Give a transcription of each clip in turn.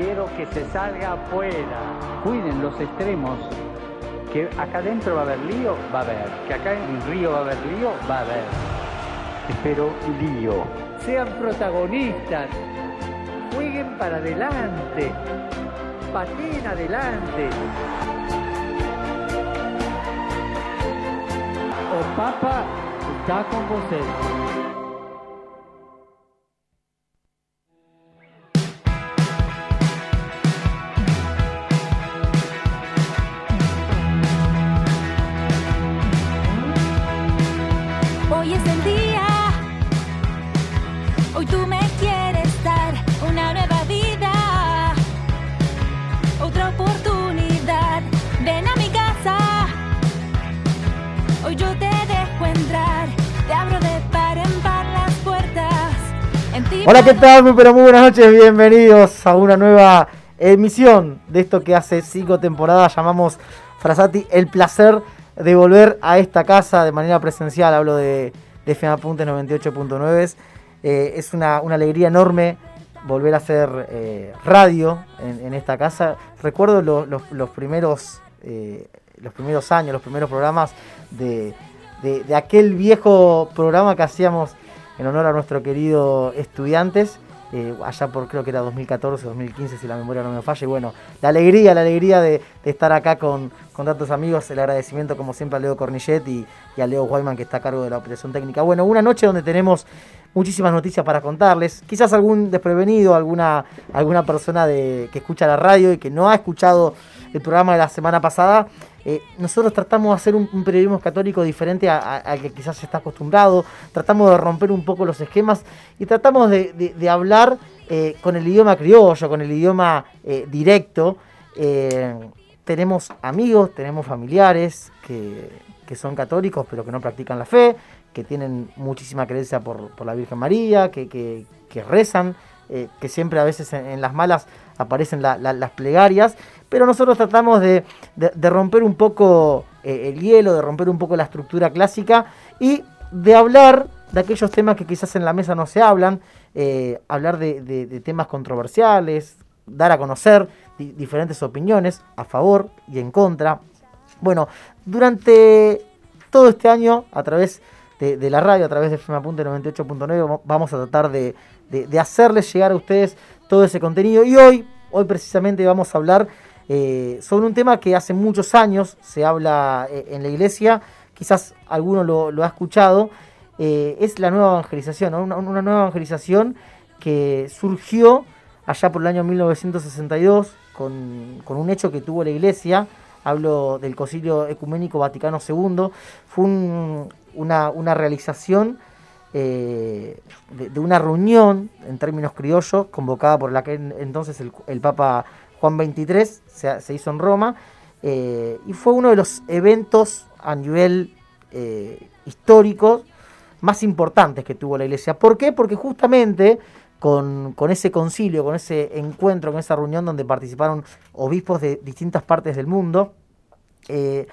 Quiero que se salga afuera. Cuiden los extremos. Que acá adentro va a haber lío, va a haber. Que acá en río va a haber lío, va a haber. Espero lío. Sean protagonistas. Jueguen para adelante. Pateen adelante. O Papa está con vocês. Hola, ¿qué tal? Muy pero muy buenas noches, bienvenidos a una nueva emisión de esto que hace cinco temporadas llamamos Frasati, el placer de volver a esta casa de manera presencial, hablo de, de FM Apuntes 98.9. Eh, es una, una alegría enorme volver a hacer eh, radio en, esta casa. Recuerdo lo- los- primeros eh, los primeros años, los primeros programas de aquel viejo programa que hacíamos en honor a nuestro querido estudiantes, eh, allá por creo que era 2014, 2015, si la memoria no me falla. Y bueno, la alegría, la alegría de, estar acá con, tantos amigos, el agradecimiento como siempre a Leo Cornillet y, a Leo Guayman que está a cargo de la operación técnica. Bueno, una noche donde tenemos muchísimas noticias para contarles. Quizás algún desprevenido, alguna, alguna persona de, que escucha la radio y que no ha escuchado el programa de la semana pasada. Eh, nosotros tratamos de hacer un, periodismo católico diferente al que quizás se está acostumbrado. Tratamos de romper un poco los esquemas y tratamos de, de- hablar eh, con el idioma criollo, con el idioma eh, directo. Tenemos amigos, tenemos familiares que, que son católicos pero que no practican la fe, que tienen muchísima creencia por, por la Virgen María, que, que- rezan, que siempre a veces en, las malas aparecen la- la- las plegarias, pero nosotros tratamos de, de- romper un poco eh, el hielo, de romper un poco la estructura clásica y de hablar de aquellos temas que quizás en la mesa no se hablan, eh, hablar de, de- temas controversiales, dar a conocer di- diferentes opiniones a favor y en contra. Bueno, durante todo este año, a través de, la radio, a través de FM Apunte 98.9, vamo- vamos a tratar de, de- de hacerles llegar a ustedes todo ese contenido. Y hoy, hoy precisamente vamos a hablar eh, sobre un tema que hace muchos años se habla eh, en la iglesia, quizás alguno lo, ha escuchado, eh, es la nueva evangelización, una, nueva evangelización que surgió allá por el año 1962 con, con un hecho que tuvo la iglesia, hablo del Concilio Ecuménico Vaticano II, fue un- una, realización de, una reunión en términos criollos convocada por la que en- entonces el Papa Juan XXIII se, se hizo en Roma eh, y fue uno de los eventos a nivel eh, histórico más importantes que tuvo la iglesia. ¿Por qué? Porque justamente con, con ese concilio, con ese encuentro, con esa reunión donde participaron obispos de distintas partes del mundo, eh,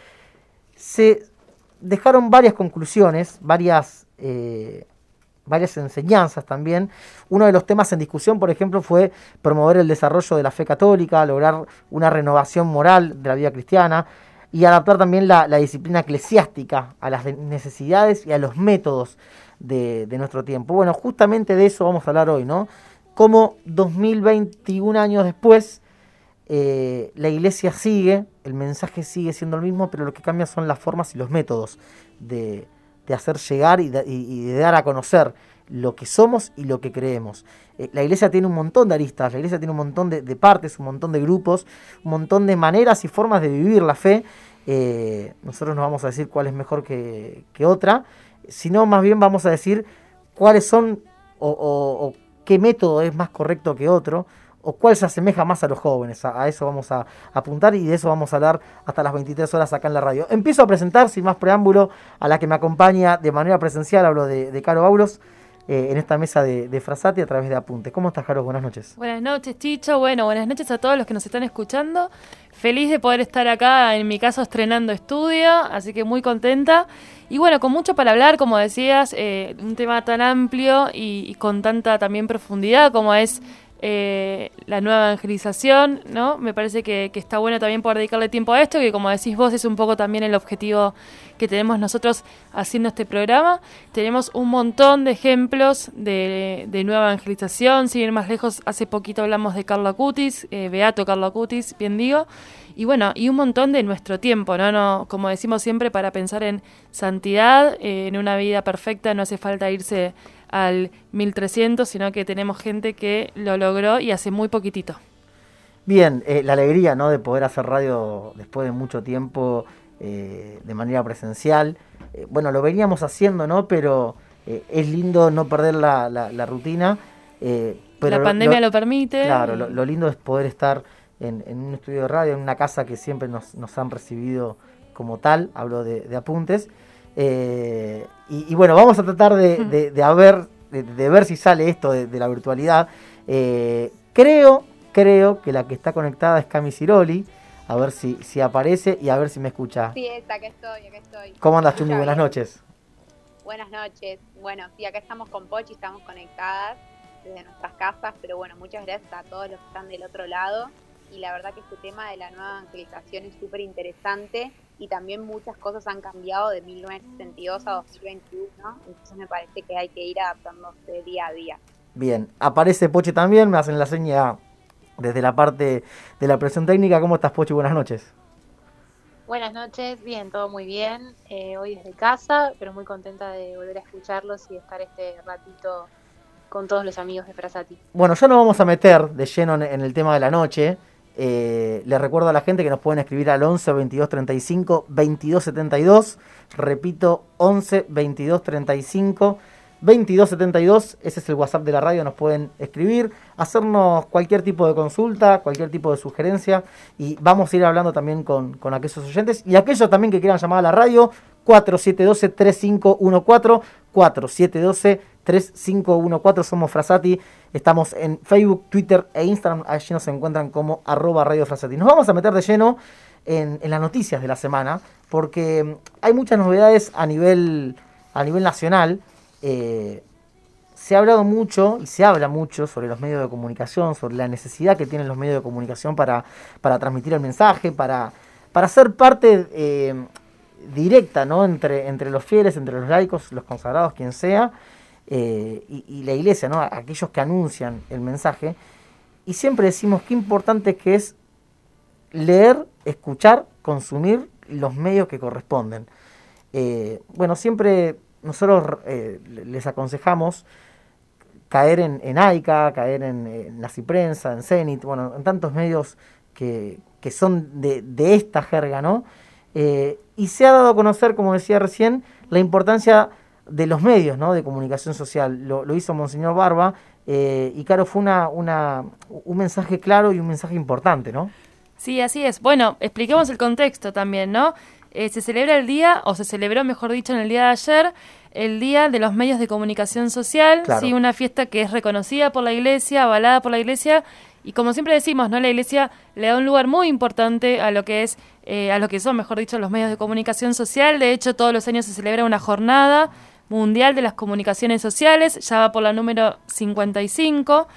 se dejaron varias conclusiones, varias, eh, varias enseñanzas también. Uno de los temas en discusión, por ejemplo, fue promover el desarrollo de la fe católica, lograr una renovación moral de la vida cristiana y adaptar también la, disciplina eclesiástica a las de- necesidades y a los métodos de, de nuestro tiempo. Bueno, justamente de eso vamos a hablar hoy, ¿no? Cómo 2021 años después eh, la iglesia sigue, el mensaje sigue siendo el mismo, pero lo que cambia son las formas y los métodos de, de hacer llegar y de, dar a conocer lo que somos y lo que creemos. Eh, la iglesia tiene un montón de aristas, la iglesia tiene un montón de, partes, un montón de grupos, un montón de maneras y formas de vivir la fe. Eh, nosotros no vamos a decir cuál es mejor que, que otra, sino más bien vamos a decir cuáles son o qué método es más correcto que otro, o cuál se asemeja más a los jóvenes. A, eso vamos a, apuntar y de eso vamos a hablar hasta las 23 horas acá en la radio. Empiezo a presentar, sin más preámbulo, a la que me acompaña de manera presencial, hablo de, de Caro. Eh, en esta mesa de, de, Frasati a través de apuntes. ¿Cómo estás, Caro? Buenas noches. Buenas noches, Chicho. Bueno, buenas noches a todos los que nos están escuchando. Feliz de poder estar acá, en mi caso, estrenando estudio, así que muy contenta. Y bueno, con mucho para hablar, como decías, eh, un tema tan amplio y, con tanta también profundidad como es eh, la nueva evangelización, ¿no? Me parece que, está bueno también poder dedicarle tiempo a esto, que como decís vos es un poco también el objetivo que tenemos nosotros haciendo este programa. Tenemos un montón de ejemplos de, nueva evangelización, sin ir más lejos, hace poquito hablamos de Carlo Acutis, eh, Beato Carlo Acutis, bien digo, y bueno, y un montón de nuestro tiempo, ¿no? no como decimos siempre, para pensar en santidad, eh, en una vida perfecta, no hace falta irse al 1300, sino que tenemos gente que lo logró y hace muy poquitito. Bien, eh, la alegría ¿no? de poder hacer radio después de mucho tiempo eh, de manera presencial. Eh, bueno, lo veníamos haciendo, ¿no? Pero es lindo no perder la, la, la rutina. pero la pandemia lo, lo permite. Claro, lo, lo, lindo es poder estar en, en, un estudio de radio, en una casa que siempre nos, nos han recibido como tal, hablo de, de apuntes. Y, y, bueno, vamos a tratar de, de, de, haber, de, ver si sale esto de, la virtualidad. creo, creo que la que está conectada es Cami Ciroli a ver si, si aparece y a ver si me escucha. Sí, está, acá estoy, acá estoy. ¿Cómo andas, Chumi? Buenas noches. Buenas noches. Bueno, sí, acá estamos con Pochi, estamos conectadas desde nuestras casas, pero bueno, muchas gracias a todos los que están del otro lado. Y la verdad que este tema de la nueva evangelización es súper interesante y también muchas cosas han cambiado de 1962 a 2021, entonces me parece que hay que ir adaptándose día a día. Bien, aparece Pochi también, me hacen la seña desde la parte de la presión técnica. ¿Cómo estás, Pochi? Buenas noches. Buenas noches, bien, todo muy bien. Eh, hoy desde casa, pero muy contenta de volver a escucharlos y estar este ratito con todos los amigos de Frasati. Bueno, ya nos vamos a meter de lleno en el tema de la noche. Eh, les recuerdo a la gente que nos pueden escribir al 11 22 35 22 72. Repito, 11 22 35 2272, ese es el WhatsApp de la radio, nos pueden escribir, hacernos cualquier tipo de consulta, cualquier tipo de sugerencia y vamos a ir hablando también con, con aquellos oyentes y aquellos también que quieran llamar a la radio 4712-3514, 4712-3514, somos Frasati, estamos en Facebook, Twitter e Instagram, allí nos encuentran como arroba Radio Frasati. Nos vamos a meter de lleno en, en las noticias de la semana porque hay muchas novedades a nivel, a nivel nacional. Eh, se ha hablado mucho y se habla mucho sobre los medios de comunicación, sobre la necesidad que tienen los medios de comunicación para, para transmitir el mensaje, para, para ser parte eh, directa ¿no? entre, entre los fieles, entre los laicos, los consagrados, quien sea, eh, y, la iglesia, ¿no? aquellos que anuncian el mensaje. Y siempre decimos qué importante que es leer, escuchar, consumir los medios que corresponden. Bueno, siempre nosotros eh, les aconsejamos caer en, en AICA, caer en, en en Zenit, bueno, en tantos medios que, que son de, de, esta jerga, ¿no? Eh, y se ha dado a conocer, como decía recién, la importancia de los medios ¿no? de comunicación social. Lo, lo hizo Monseñor Barba eh, y claro, fue una, una, un mensaje claro y un mensaje importante, ¿no? Sí, así es. Bueno, expliquemos el contexto también, ¿no? Eh, se celebra el día, o se celebró, mejor dicho, en el día de ayer, el Día de los Medios de Comunicación Social, claro. ¿sí? una fiesta que es reconocida por la Iglesia, avalada por la Iglesia, y como siempre decimos, ¿no? La Iglesia le da un lugar muy importante a lo que es, eh, a lo que son, mejor dicho, los medios de comunicación social. De hecho, todos los años se celebra una jornada mundial de las comunicaciones sociales, ya va por la número 55.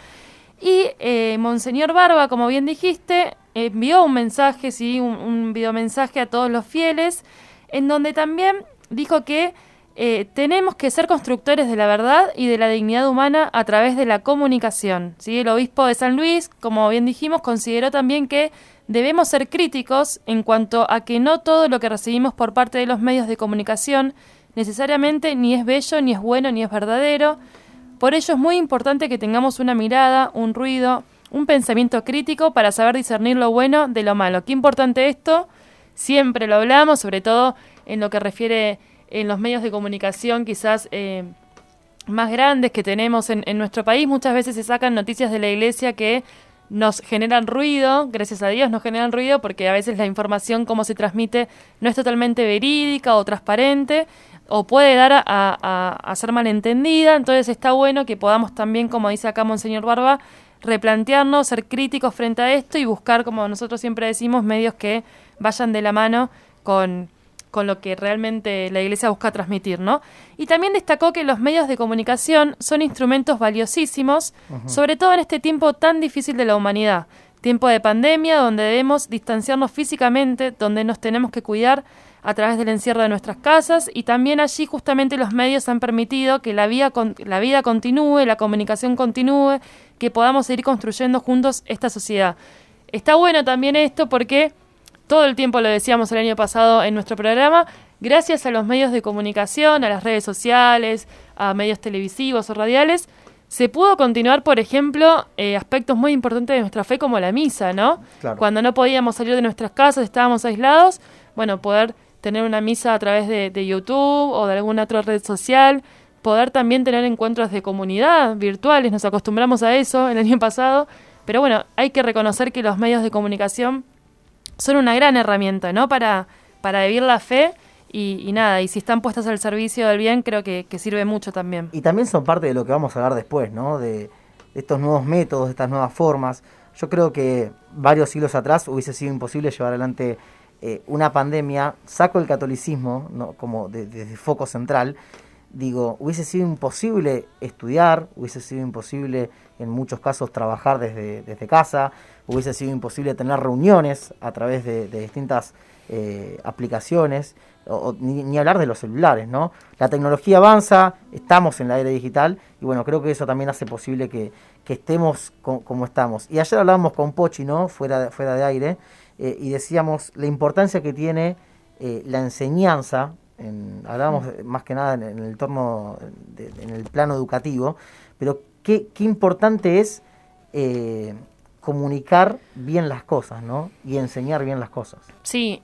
Y eh, Monseñor Barba, como bien dijiste, envió un mensaje, sí, un, videomensaje a todos los fieles, en donde también dijo que eh, tenemos que ser constructores de la verdad y de la dignidad humana a través de la comunicación. ¿sí? El obispo de San Luis, como bien dijimos, consideró también que debemos ser críticos en cuanto a que no todo lo que recibimos por parte de los medios de comunicación necesariamente ni es bello, ni es bueno, ni es verdadero. Por ello es muy importante que tengamos una mirada, un ruido, un pensamiento crítico para saber discernir lo bueno de lo malo. Qué importante esto, siempre lo hablamos, sobre todo en lo que refiere en los medios de comunicación quizás eh, más grandes que tenemos en, en, nuestro país. Muchas veces se sacan noticias de la iglesia que nos generan ruido, gracias a Dios nos generan ruido porque a veces la información como se transmite no es totalmente verídica o transparente o puede dar a, a, ser malentendida, entonces está bueno que podamos también, como dice acá Monseñor Barba, replantearnos, ser críticos frente a esto y buscar, como nosotros siempre decimos, medios que vayan de la mano con, con lo que realmente la Iglesia busca transmitir, ¿no? Y también destacó que los medios de comunicación son instrumentos valiosísimos, sobre todo en este tiempo tan difícil de la humanidad, tiempo de pandemia donde debemos distanciarnos físicamente, donde nos tenemos que cuidar a través del encierro de nuestras casas y también allí justamente los medios han permitido que la vida, la vida continúe, la comunicación continúe, que podamos seguir construyendo juntos esta sociedad. Está bueno también esto porque todo el tiempo lo decíamos el año pasado en nuestro programa, gracias a los medios de comunicación, a las redes sociales, a medios televisivos o radiales, se pudo continuar, por ejemplo, eh, aspectos muy importantes de nuestra fe como la misa, ¿no? Cuando no podíamos salir de nuestras casas, estábamos aislados, bueno, poder tener una misa a través de, de YouTube o de alguna otra red social, poder también tener encuentros de comunidad virtuales, nos acostumbramos a eso el año pasado, pero bueno, hay que reconocer que los medios de comunicación son una gran herramienta, ¿no? Para, para vivir la fe y, nada, y si están puestas al servicio del bien, creo que, sirve mucho también. Y también son parte de lo que vamos a hablar después, ¿no? De, estos nuevos métodos, de estas nuevas formas. Yo creo que varios siglos atrás hubiese sido imposible llevar adelante eh, una pandemia. Saco el catolicismo como desde foco central. Digo, hubiese sido imposible estudiar, hubiese sido imposible en muchos casos trabajar desde, desde casa, hubiese sido imposible tener reuniones a través de, distintas eh, aplicaciones, ni, hablar de los celulares, ¿no? La tecnología avanza, estamos en la era digital, y bueno, creo que eso también hace posible que, estemos como estamos. Y ayer hablábamos con Pochi, ¿no? Fuera de, fuera de aire, eh, y decíamos la importancia que tiene eh, la enseñanza, en, hablábamos más que nada en, el entorno, en el plano educativo, pero qué, qué importante es comunicar bien las cosas, ¿no? Y enseñar bien las cosas. Sí,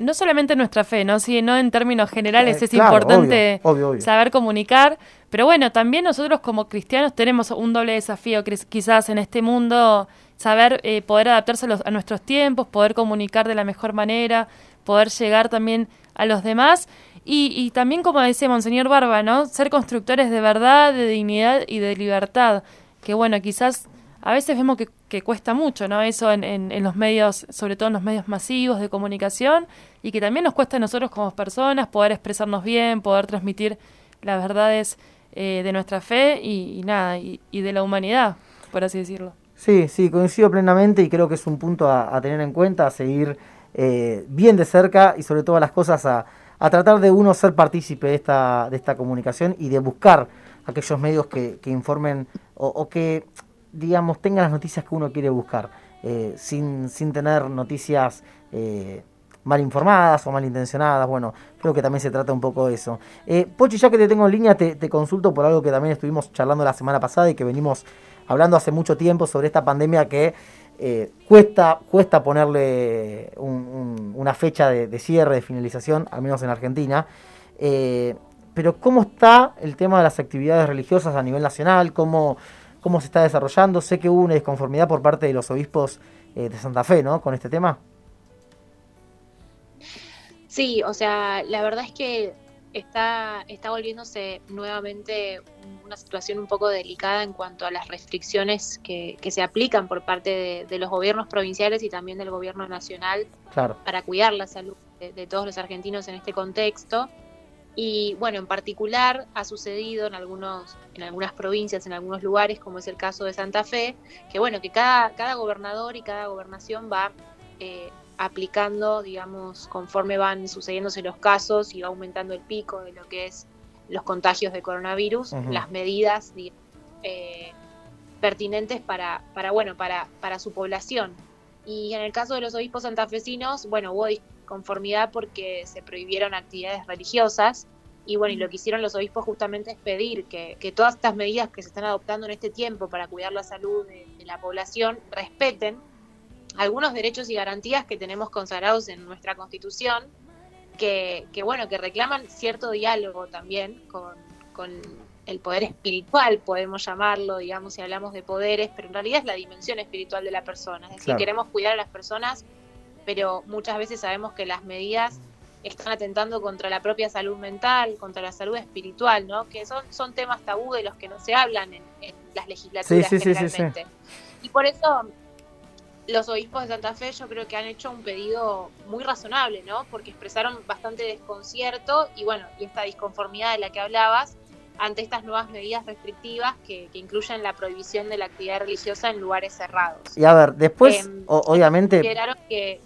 no solamente en nuestra fe, ¿no? sino en términos generales eh, es importante saber comunicar, pero bueno, también nosotros como cristianos tenemos un doble desafío quizás en este mundo, saber eh, poder adaptarse a, nuestros tiempos, poder comunicar de la mejor manera, poder llegar también a los demás. Y, y, también, como decía Monseñor Barba, ¿no? Ser constructores de verdad, de dignidad y de libertad. Que bueno, quizás a veces vemos que, cuesta mucho, ¿no? Eso en, los medios, sobre todo en los medios masivos de comunicación, y que también nos cuesta a nosotros como personas poder expresarnos bien, poder transmitir las verdades eh, de nuestra fe y, nada, y, de la humanidad, por así decirlo. Sí, sí, coincido plenamente y creo que es un punto a, tener en cuenta, a seguir eh, bien de cerca y sobre todas las cosas a, tratar de uno ser partícipe de esta, de esta comunicación y de buscar aquellos medios que, informen o, o que digamos, tenga las noticias que uno quiere buscar, eh, sin, sin tener noticias eh, mal informadas o mal intencionadas. Bueno, creo que también se trata un poco de eso. Eh, Pochi, ya que te tengo en línea, te, consulto por algo que también estuvimos charlando la semana pasada y que venimos hablando hace mucho tiempo sobre esta pandemia que eh, cuesta, cuesta ponerle una fecha de, cierre, de finalización, al menos en Argentina. pero ¿cómo está el tema de las actividades religiosas a nivel nacional? ¿Cómo, cómo se está desarrollando. Sé que hubo una disconformidad por parte de los obispos eh, de Santa Fe, ¿no? Con este tema. Sí, o sea, la verdad es que está, está volviéndose nuevamente una situación un poco delicada en cuanto a las restricciones que, se aplican por parte de, los gobiernos provinciales y también del gobierno nacional para cuidar la salud de, todos los argentinos en este contexto. Y bueno, en particular ha sucedido en algunos, en algunas provincias, en algunos lugares, como es el caso de Santa Fe, que bueno, que cada, cada gobernador y cada gobernación va eh, aplicando, digamos, conforme van sucediéndose los casos y va aumentando el pico de lo que es los contagios de coronavirus, las medidas eh, pertinentes para, para, bueno, para, para su población. Y en el caso de los obispos santafesinos, bueno, hubo conformidad porque se prohibieron actividades religiosas. Y bueno, y lo que hicieron los obispos justamente es pedir que, todas estas medidas que se están adoptando en este tiempo para cuidar la salud de, la población respeten algunos derechos y garantías que tenemos consagrados en nuestra Constitución, que, bueno, que reclaman cierto diálogo también con, con el poder espiritual, podemos llamarlo, digamos, si hablamos de poderes, pero en realidad es la dimensión espiritual de la persona. Es decir, queremos cuidar a las personas, pero muchas veces sabemos que las medidas están atentando contra la propia salud mental, contra la salud espiritual, ¿no? Que son, son temas tabú de los que no se hablan en, las legislaturas generalmente. y por eso los obispos de Santa Fe yo creo que han hecho un pedido muy razonable, ¿no? Porque expresaron bastante desconcierto y bueno, y esta disconformidad de la que hablabas ante estas nuevas medidas restrictivas que, incluyen la prohibición de la actividad religiosa en lugares cerrados. Y a ver, después, em, obviamente... Que,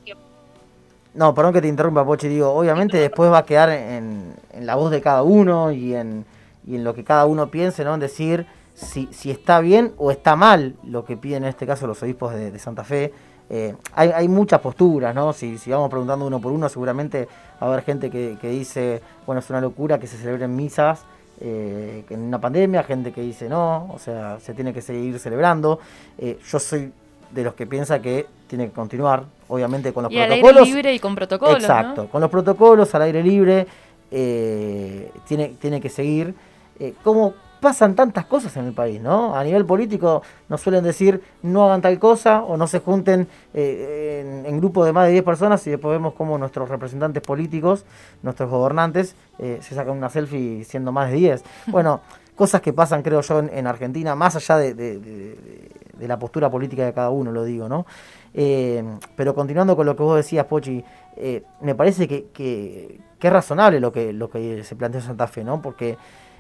No, perdón que te interrumpa, Pochi, digo, obviamente después va a quedar en, la voz de cada uno y en, y en lo que cada uno piense, ¿no? En decir si, si está bien o está mal lo que piden en este caso los obispos de, Santa Fe. Eh, hay, hay, muchas posturas, ¿no? Si, si, vamos preguntando uno por uno, seguramente va a haber gente que, que dice, bueno, es una locura que se celebren misas eh, en una pandemia, gente que dice no, o sea, se tiene que seguir celebrando. Eh, yo soy de los que piensa que tiene que continuar, obviamente con los protocolos. Al aire libre y con protocolos. Exacto, con los protocolos al aire libre tiene, tiene que seguir. ¿Cómo, pasan tantas cosas en el país, ¿no? A nivel político nos suelen decir no hagan tal cosa o no se junten eh, en, grupos de más de 10 personas y después vemos cómo nuestros representantes políticos, nuestros gobernantes, eh, se sacan una selfie siendo más de 10. Bueno, cosas que pasan, creo yo, en, Argentina, más allá de, la postura política de cada uno, lo digo, ¿no? Eh, pero continuando con lo que vos decías, Pochi, me parece que, que, que, es razonable lo que, lo que se plantea en Santa Fe, ¿no? Porque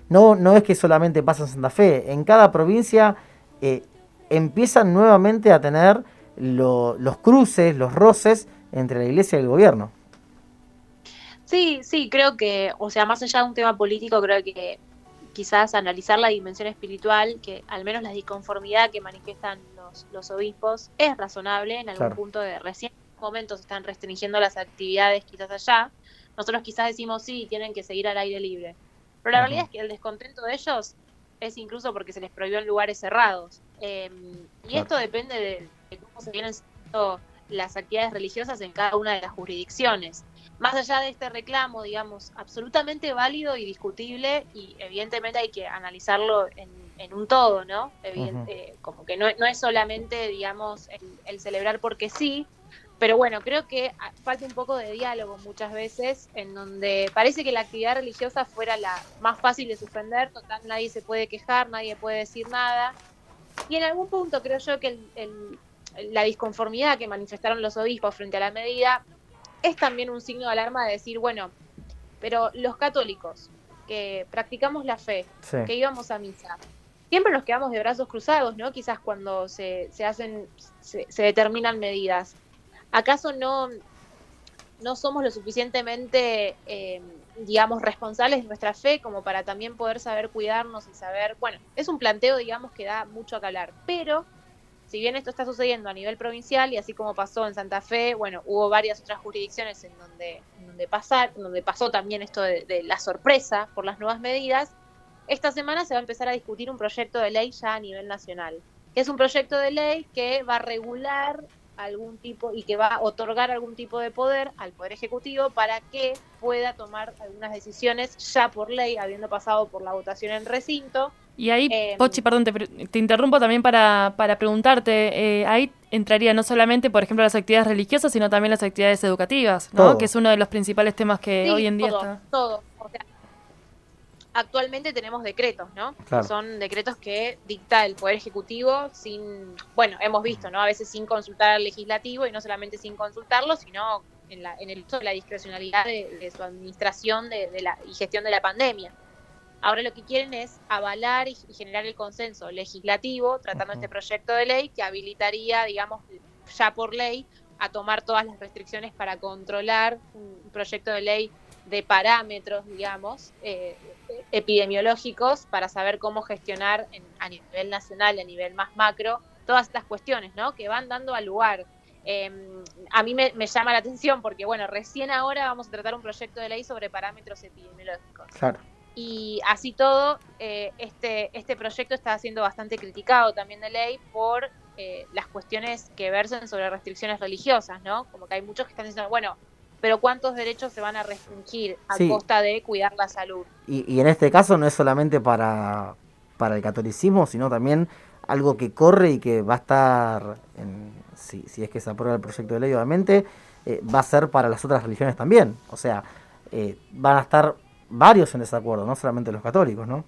no, no es que solamente pasa en Santa Fe, en cada provincia eh, empiezan nuevamente a tener los cruces, los roces entre la iglesia y el gobierno. Sí, sí, creo que, o sea, más allá de un tema político, creo que quizás analizar la dimensión espiritual, que al menos la disconformidad que manifiestan los, los obispos es razonable en algún punto de recién momentos están restringiendo las actividades quizás allá. Nosotros quizás decimos sí, tienen que seguir al aire libre. Pero la realidad es que el descontento de ellos es incluso porque se les prohibió en lugares cerrados. Em, y esto depende de, cómo se vienen haciendo las actividades religiosas en cada una de las jurisdicciones. Más allá de este reclamo, digamos, absolutamente válido y discutible, y evidentemente hay que analizarlo en, un todo, ¿no? Eh, como que no, no, es solamente, digamos, el celebrar porque sí, pero bueno, creo que falta un poco de diálogo muchas veces, en donde parece que la actividad religiosa fuera la más fácil de suspender, total nadie se puede quejar, nadie puede decir nada. Y en algún punto creo yo que la disconformidad que manifestaron los obispos frente a la medida es también un signo de alarma de decir, bueno, pero los católicos que practicamos la fe, que íbamos a misa, siempre nos quedamos de brazos cruzados, ¿no? Quizás cuando se, se hacen, se determinan medidas. ¿Acaso no, no somos lo suficientemente, eh, digamos, responsables de nuestra fe como para también poder saber cuidarnos y saber, bueno, es un planteo, digamos, que da mucho a hablar, pero si bien esto está sucediendo a nivel provincial y así como pasó en Santa Fe, bueno, hubo varias otras jurisdicciones en donde, donde, pasar, donde pasó también esto de, de la sorpresa por las nuevas medidas, esta semana se va a empezar a discutir un proyecto de ley ya a nivel nacional, que es un proyecto de ley que va a regular algún tipo y que va a otorgar algún tipo de poder al Poder Ejecutivo para que pueda tomar algunas decisiones ya por ley, habiendo pasado por la votación en recinto. Y ahí, em, Pochi, perdón, te, interrumpo también para, para preguntarte, eh, ahí entraría no solamente, por ejemplo, las actividades religiosas, sino también las actividades educativas, ¿no? Que es uno de los principales temas que hoy en día está. Todo, o sea, actualmente tenemos decretos, ¿no? Son decretos que dicta el Poder Ejecutivo sin, bueno, hemos visto, ¿no? A veces sin consultar al legislativo y no solamente sin consultarlo, sino en, la, en el uso de la discrecionalidad de, su administración de, la, y gestión de la pandemia. Ahora lo que quieren es avalar y, generar el consenso legislativo tratando este proyecto de ley que habilitaría, digamos, ya por ley a tomar todas las restricciones para controlar un proyecto de ley de parámetros, digamos, eh, epidemiológicos para saber cómo gestionar a nivel nacional y a nivel más macro todas estas cuestiones, ¿no? Que van dando al lugar. Em, a mí me, llama la atención porque, bueno, recién ahora vamos a tratar un proyecto de ley sobre parámetros epidemiológicos. Claro. Y así todo, eh, este, este proyecto está siendo bastante criticado también de ley por eh, las cuestiones que versan sobre restricciones religiosas, ¿no? Como que hay muchos que están diciendo, bueno, pero cuántos derechos se van a restringir a costa de cuidar la salud. Y, y, en este caso no es solamente para, para el catolicismo, sino también algo que corre y que va a estar, en, si, si es que se aprueba el proyecto de ley, obviamente, eh, va a ser para las otras religiones también. O sea, eh, van a estar varios en desacuerdo, no solamente los católicos, ¿no?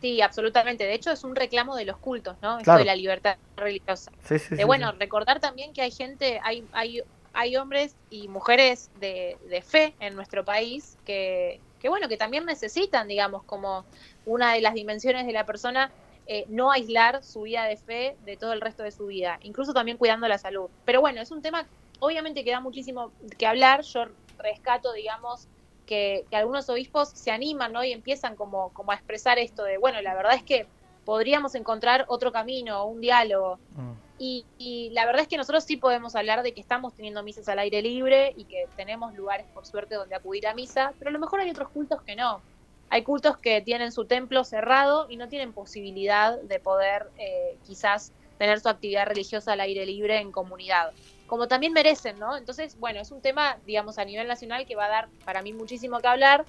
Sí, absolutamente. De hecho, es un reclamo de los cultos, ¿no? Esto de la libertad religiosa. Sí, sí, de, bueno, recordar también que hay gente, hay, hay, hay hombres y mujeres de, fe en nuestro país que, que, bueno, que también necesitan, digamos, como una de las dimensiones de la persona, eh, no aislar su vida de fe de todo el resto de su vida, incluso también cuidando la salud. Pero bueno, es un tema, obviamente que da muchísimo que hablar. Yo rescato, digamos, que, algunos obispos se animan ¿no? y empiezan como, como a expresar esto de, bueno, la verdad es que podríamos encontrar otro camino, un diálogo. Mm. Y, la verdad es que nosotros sí podemos hablar de que estamos teniendo misas al aire libre y que tenemos lugares, por suerte, donde acudir a misa, pero a lo mejor hay otros cultos que no. Hay cultos que tienen su templo cerrado y no tienen posibilidad de poder eh, quizás tener su actividad religiosa al aire libre en comunidad como también merecen, ¿no? Entonces, bueno, es un tema, digamos, a nivel nacional que va a dar para mí muchísimo que hablar.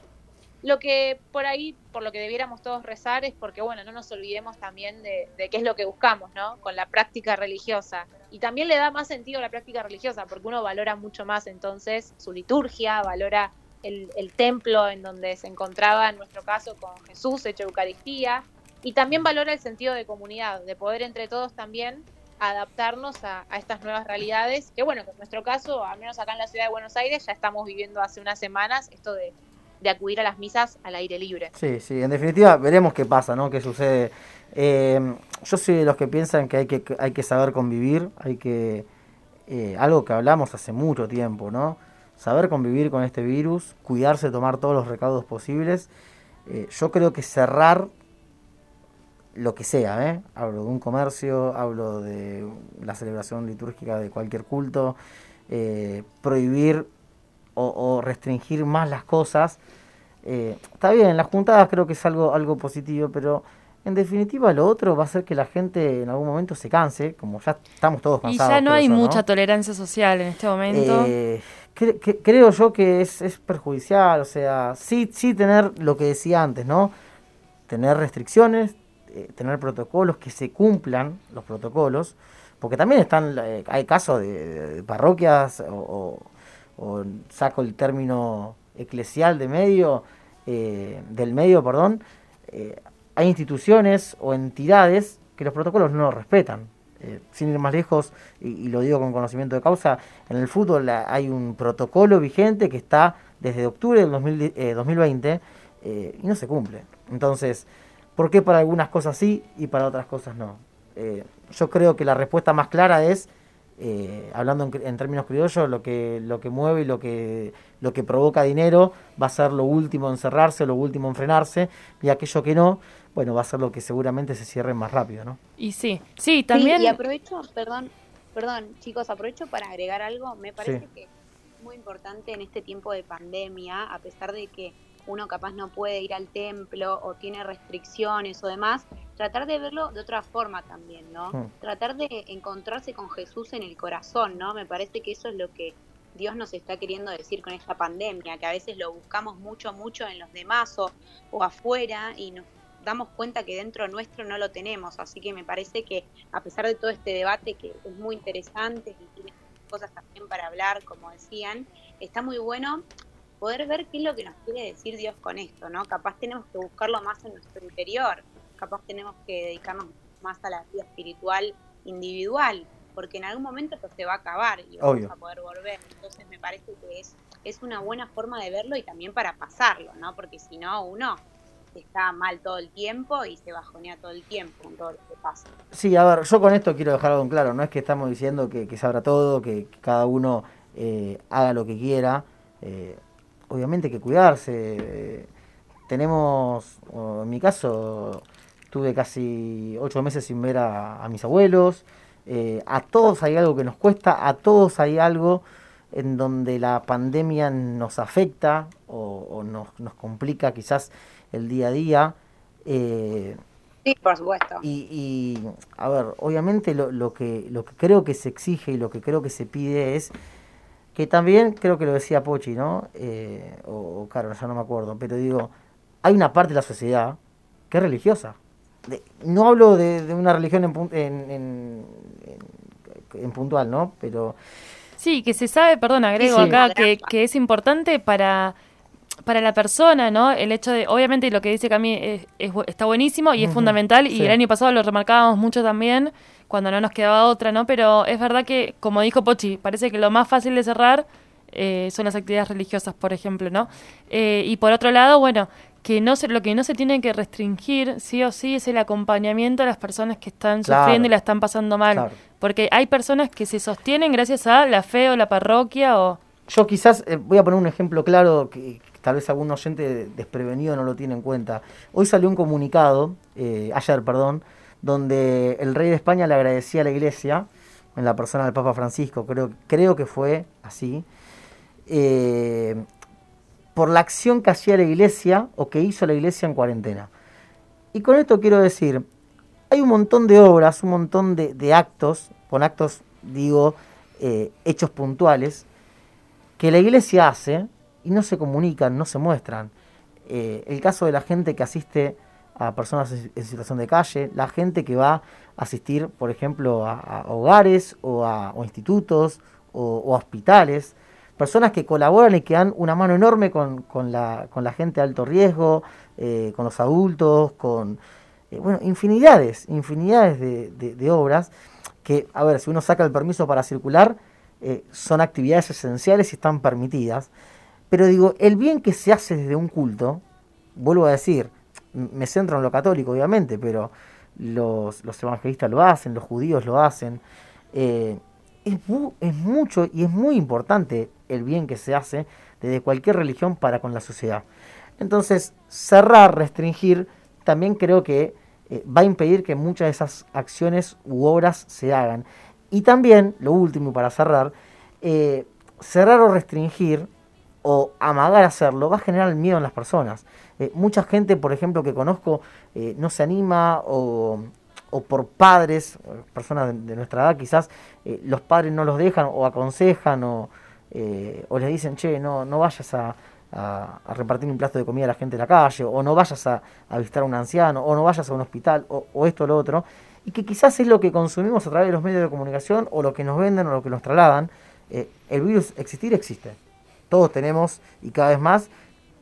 Lo que por ahí, por lo que debiéramos todos rezar es porque, bueno, no nos olvidemos también de, qué es lo que buscamos, ¿no? Con la práctica religiosa. Y también le da más sentido a la práctica religiosa, porque uno valora mucho más entonces su liturgia, valora el, templo en donde se encontraba, en nuestro caso, con Jesús hecho Eucaristía, y también valora el sentido de comunidad, de poder entre todos también adaptarnos a, estas nuevas realidades, que bueno, que en nuestro caso, al menos acá en la ciudad de Buenos Aires, ya estamos viviendo hace unas semanas esto de, acudir a las misas al aire libre. Sí, sí, en definitiva veremos qué pasa, ¿no? ¿Qué sucede? Eh, yo soy de los que piensan que hay que, hay que saber convivir, hay que... Eh, algo que hablamos hace mucho tiempo, ¿no? Saber convivir con este virus, cuidarse, tomar todos los recaudos posibles. Eh, yo creo que cerrar lo que sea, ¿eh? hablo de un comercio, hablo de la celebración litúrgica de cualquier culto, prohibir o, restringir más las cosas. Eh, está bien, las juntadas creo que es algo, algo positivo, pero en definitiva lo otro va a ser que la gente en algún momento se canse, como ya estamos todos cansados. Y ya no hay mucha tolerancia social en este momento. creo yo que es, es perjudicial, o sea, sí, sí tener lo que decía antes, ¿no? Tener restricciones, eh, tener protocolos, que se cumplan los protocolos, porque también están, eh, hay casos de, parroquias, o, saco el término eclesial de medio, eh, del medio, perdón, hay instituciones o entidades que los protocolos no respetan. sin ir más lejos, y, lo digo con conocimiento de causa, en el fútbol hay un protocolo vigente que está desde octubre del 2020 y no se cumple. Entonces, ¿Por qué para algunas cosas sí y para otras cosas no? Eh, yo creo que la respuesta más clara es, eh, hablando en, términos criollos, lo que, lo que mueve y lo que, lo que provoca dinero va a ser lo último en cerrarse, lo último en frenarse, y aquello que no, bueno, va a ser lo que seguramente se cierre más rápido, ¿no? Y sí, sí, también... y aprovecho, perdón, perdón, chicos, aprovecho para agregar algo, me parece que es muy importante en este tiempo de pandemia, a pesar de que uno capaz no puede ir al templo o tiene restricciones o demás, tratar de verlo de otra forma también, ¿no? Hmm. Tratar de encontrarse con Jesús en el corazón, ¿no? Me parece que eso es lo que Dios nos está queriendo decir con esta pandemia, que a veces lo buscamos mucho, mucho en los demás o, o afuera y nos damos cuenta que dentro nuestro no lo tenemos. Así que me parece que a pesar de todo este debate que es muy interesante y tiene cosas también para hablar, como decían, está muy bueno poder ver qué es lo que nos quiere decir Dios con esto, ¿no? Capaz tenemos que buscarlo más en nuestro interior, capaz tenemos que dedicarnos más a la vida espiritual individual, porque en algún momento esto se va a acabar y vamos a poder volver. Entonces me parece que es, es una buena forma de verlo y también para pasarlo, ¿no? Porque si no, uno está mal todo el tiempo y se bajonea todo el tiempo con todo lo que pasa. Sí, a ver, yo con esto quiero dejar algo en claro, no es que estamos diciendo que, que se abra todo, que, cada uno eh, haga lo que quiera. Eh, obviamente que cuidarse. Tenemos, en mi caso, tuve casi ocho meses sin ver a, mis abuelos. Eh, a todos hay algo que nos cuesta, a todos hay algo en donde la pandemia nos afecta o, nos, complica quizás el día a día. Eh, sí, por supuesto. Y, a ver, obviamente lo, lo, que, lo que creo que se exige y lo que creo que se pide es que también creo que lo decía Pochi, ¿no? Eh, o, Carlos, ya no me acuerdo, pero digo, hay una parte de la sociedad que es religiosa. no hablo de, una religión en, en, puntual, ¿no? Pero... Sí, que se sabe, perdón, agrego acá, que, que es importante para para la persona, ¿no? El hecho de, obviamente lo que dice Cami es, está buenísimo y es fundamental y el año pasado lo remarcábamos mucho también cuando no nos quedaba otra, ¿no? Pero es verdad que, como dijo Pochi, parece que lo más fácil de cerrar eh, son las actividades religiosas, por ejemplo, ¿no? Eh, y por otro lado, bueno, que no se, lo que no se tiene que restringir, sí o sí, es el acompañamiento a las personas que están sufriendo y la están pasando mal. Porque hay personas que se sostienen gracias a la fe o la parroquia o... Yo quizás eh, voy a poner un ejemplo claro que, tal vez algún oyente desprevenido no lo tiene en cuenta. Hoy salió un comunicado, eh, ayer, perdón, donde el rey de España le agradecía a la iglesia, en la persona del Papa Francisco, creo, creo que fue así, eh, por la acción que hacía la iglesia o que hizo la iglesia en cuarentena. Y con esto quiero decir, hay un montón de obras, un montón de, actos, con actos digo, eh, hechos puntuales, que la iglesia hace y no se comunican, no se muestran. Eh, el caso de la gente que asiste a personas en situación de calle, la gente que va a asistir, por ejemplo, a, hogares o a institutos o, hospitales, personas que colaboran y que dan una mano enorme con, la, con la, gente de alto riesgo, eh, con los adultos, con, eh, bueno, infinidades, infinidades de, obras que, a ver, si uno saca el permiso para circular, son actividades esenciales y están permitidas. Pero digo, el bien que se hace desde un culto, vuelvo a decir, me centro en lo católico obviamente, pero los, evangelistas lo hacen, los judíos lo hacen, eh, es, es mucho y es muy importante el bien que se hace desde cualquier religión para con la sociedad. Entonces, cerrar, restringir, también creo que eh, va a impedir que muchas de esas acciones u obras se hagan. Y también, lo último para cerrar, eh, cerrar o restringir o amagar a hacerlo va a generar miedo en las personas. Eh, mucha gente, por ejemplo, que conozco, eh, no se anima o, por padres, personas de, nuestra edad quizás, eh, los padres no los dejan o aconsejan o, o les dicen, che, no, no vayas a, repartir un plato de comida a la gente de la calle, o no vayas a, visitar a un anciano, o no vayas a un hospital, o, o esto o lo otro, y que quizás es lo que consumimos a través de los medios de comunicación, o lo que nos venden, o lo que nos trasladan. el virus existir existe todos tenemos y cada vez más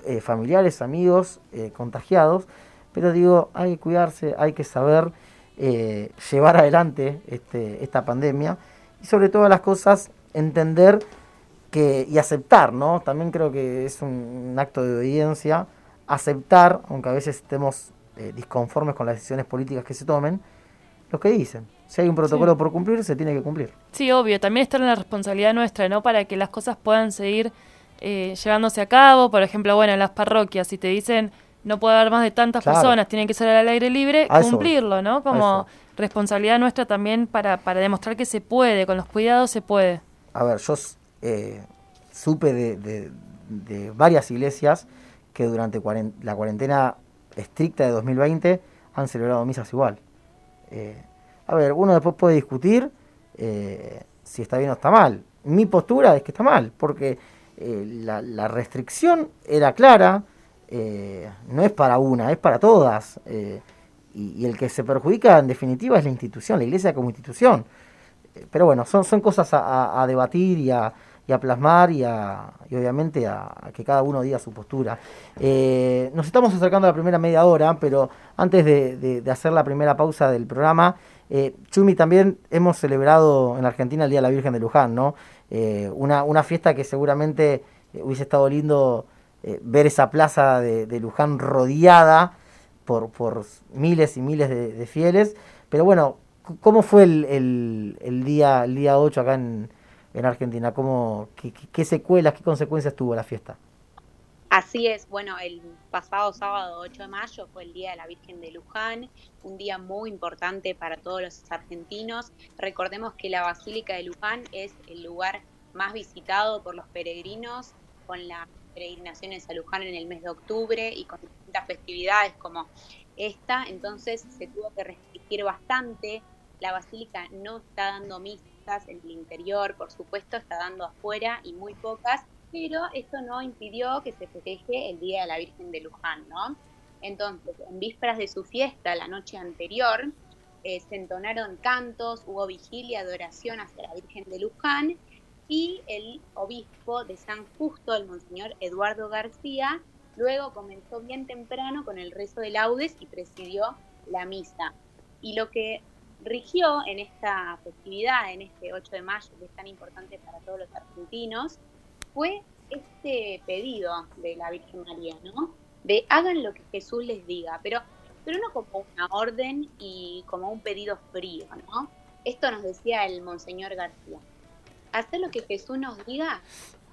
eh, familiares, amigos eh, contagiados, pero digo, hay que cuidarse, hay que saber eh, llevar adelante este, esta pandemia y sobre todas las cosas entender que, y aceptar, ¿no? También creo que es un, acto de obediencia, aceptar, aunque a veces estemos disconformes con las decisiones políticas que se tomen, lo que dicen. Si hay un protocolo por cumplir, se tiene que cumplir. Sí, obvio, también está en la responsabilidad nuestra, ¿no? Para que las cosas puedan seguir eh, llevándose a cabo. Por ejemplo, bueno, en las parroquias, si te dicen no puede haber más de tantas personas, tienen que ser al aire libre, cumplirlo, ¿no? Como responsabilidad nuestra también para, para demostrar que se puede, con los cuidados se puede. A ver, yo eh, supe de, de, varias iglesias que durante la cuarentena estricta de 2020 han celebrado misas igual. Eh, a ver, uno después puede discutir si está bien o está mal. Mi postura es que está mal, porque eh, la, restricción era clara, eh, no es para una, es para todas. Eh, y, el que se perjudica en definitiva es la institución, la iglesia como institución. pero bueno, son, son cosas a, debatir y a, plasmar y, obviamente a, que cada uno diga su postura. nos estamos acercando a la primera media hora, pero antes de, de hacer la primera pausa del programa, Chumi, también hemos celebrado en Argentina el Día de la Virgen de Luján, ¿no? Eh, una, una, fiesta que seguramente eh, hubiese estado lindo eh, ver esa plaza de, Luján rodeada por, por, miles y miles de, fieles. Pero bueno, ¿cómo fue el, el, día, el día 8 acá en, en Argentina? ¿Cómo, qué, secuelas, qué consecuencias tuvo la fiesta? Así es, bueno, el pasado sábado 8 de mayo fue el Día de la Virgen de Luján, un día muy importante para todos los argentinos. Recordemos que la Basílica de Luján es el lugar más visitado por los peregrinos, con las peregrinaciones a Luján en el mes de octubre y con distintas festividades como esta, entonces se tuvo que restringir bastante. La basílica no está dando misa fiestas en el interior, por supuesto, está dando afuera y muy pocas, pero esto no impidió que se festeje el Día de la Virgen de Luján, ¿no? Entonces, en vísperas de su fiesta, la noche anterior, eh, se entonaron cantos, hubo vigilia de oración hacia la Virgen de Luján y el obispo de San Justo, el monseñor Eduardo García, luego comenzó bien temprano con el rezo de laudes y presidió la misa. Y lo que rigió en esta festividad, en este 8 de mayo, que es tan importante para todos los argentinos, fue este pedido de la Virgen María, ¿no? De hagan lo que Jesús les diga, pero, pero no como una orden y como un pedido frío, ¿no? Esto nos decía el Monseñor García. Hacer lo que Jesús nos diga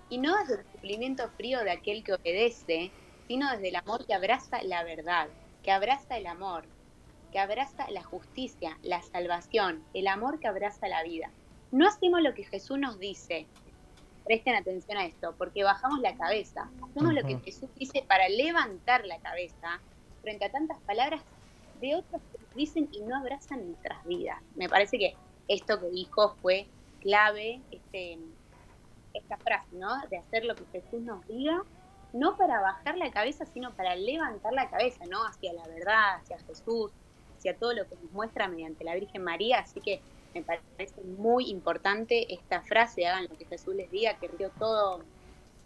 y no desde el cumplimiento frío de aquel que obedece, sino desde el amor que abraza la verdad, que abraza el amor, que abraza la justicia, la salvación, el amor que abraza la vida. No hacemos lo que Jesús nos dice. Presten atención a esto, porque bajamos la cabeza. Hacemos lo que Jesús dice para levantar la cabeza frente a tantas palabras de otros que dicen y no abrazan nuestras vidas. Me parece que esto que dijo fue clave, este, esta frase, ¿no? De hacer lo que Jesús nos diga, no para bajar la cabeza, sino para levantar la cabeza, ¿no? Hacia la verdad, hacia Jesús, hacia todo lo que nos muestra mediante la Virgen María. Así que me parece muy importante esta frase, hagan lo que Jesús les diga, que dio todo,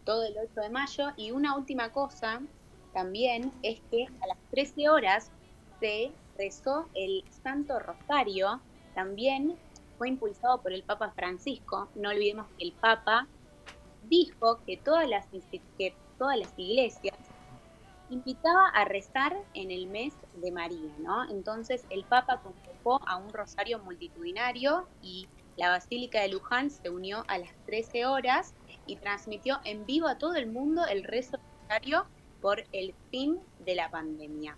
todo el 8 de mayo. Y una última cosa también es que a las 13 horas se rezó el Santo Rosario, también fue impulsado por el Papa Francisco. No olvidemos que el Papa dijo que todas las, que todas las iglesias invitaba a rezar en el mes de María, ¿no? Entonces el Papa a un rosario multitudinario y la Basílica de Luján se unió a las 13 horas y transmitió en vivo a todo el mundo el rezo rosario por el fin de la pandemia.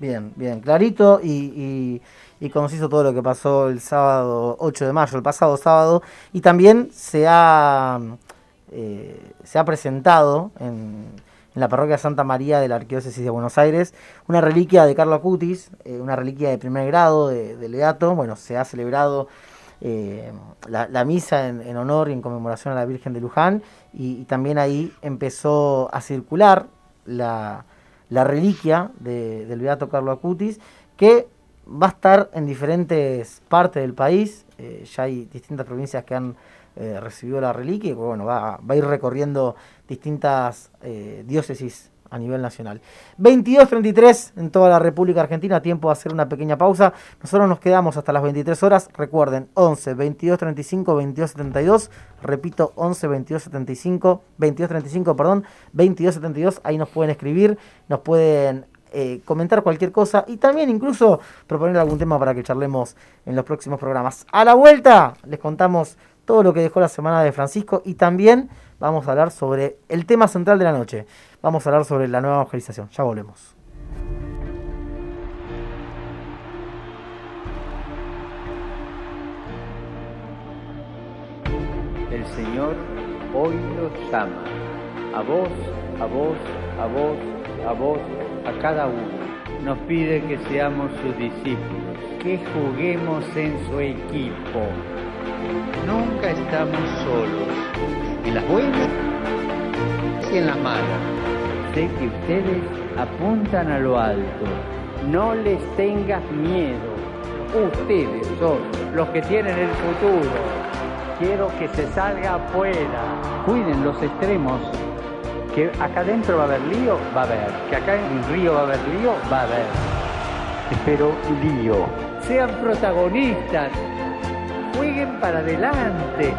Bien, bien, clarito y, y, conciso todo lo que pasó el sábado 8 de mayo, el pasado sábado, y también se ha, eh, se ha presentado en, en la parroquia Santa María de la Arquidiócesis de Buenos Aires, una reliquia de Carlo Acutis, eh, una reliquia de primer grado de, de Legato. Bueno, se ha celebrado eh, la, misa en, honor y en conmemoración a la Virgen de Luján y, también ahí empezó a circular la, reliquia del Beato Carlo Acutis que va a estar en diferentes partes del país. Eh, ya hay distintas provincias que han eh, recibió la reliquia y bueno, va, va a ir recorriendo distintas eh, diócesis a nivel nacional. 22.33 en toda la República Argentina, tiempo de hacer una pequeña pausa. Nosotros nos quedamos hasta las 23 horas. Recuerden, 11 22 35 22 72. Repito, 11 22 75 22 35, perdón, 22 72. Ahí nos pueden escribir, nos pueden eh, comentar cualquier cosa y también incluso proponer algún tema para que charlemos en los próximos programas. A la vuelta les contamos todo lo que dejó la semana de Francisco y también vamos a hablar sobre el tema central de la noche. Vamos a hablar sobre la nueva evangelización. Ya volvemos. El Señor hoy los llama, a vos, a vos, a vos, a vos, a cada uno. Nos pide que seamos sus discípulos, que juguemos en su equipo Nunca estamos solos, en las buenas y en las malas. Sé que ustedes apuntan a lo alto. No les tengas miedo. Ustedes son los que tienen el futuro. Quiero que se salga afuera. Cuiden los extremos. Que acá adentro va a haber lío, va a haber. Que acá en río va a haber lío, va a haber. Espero lío. Sean protagonistas jueguen para adelante,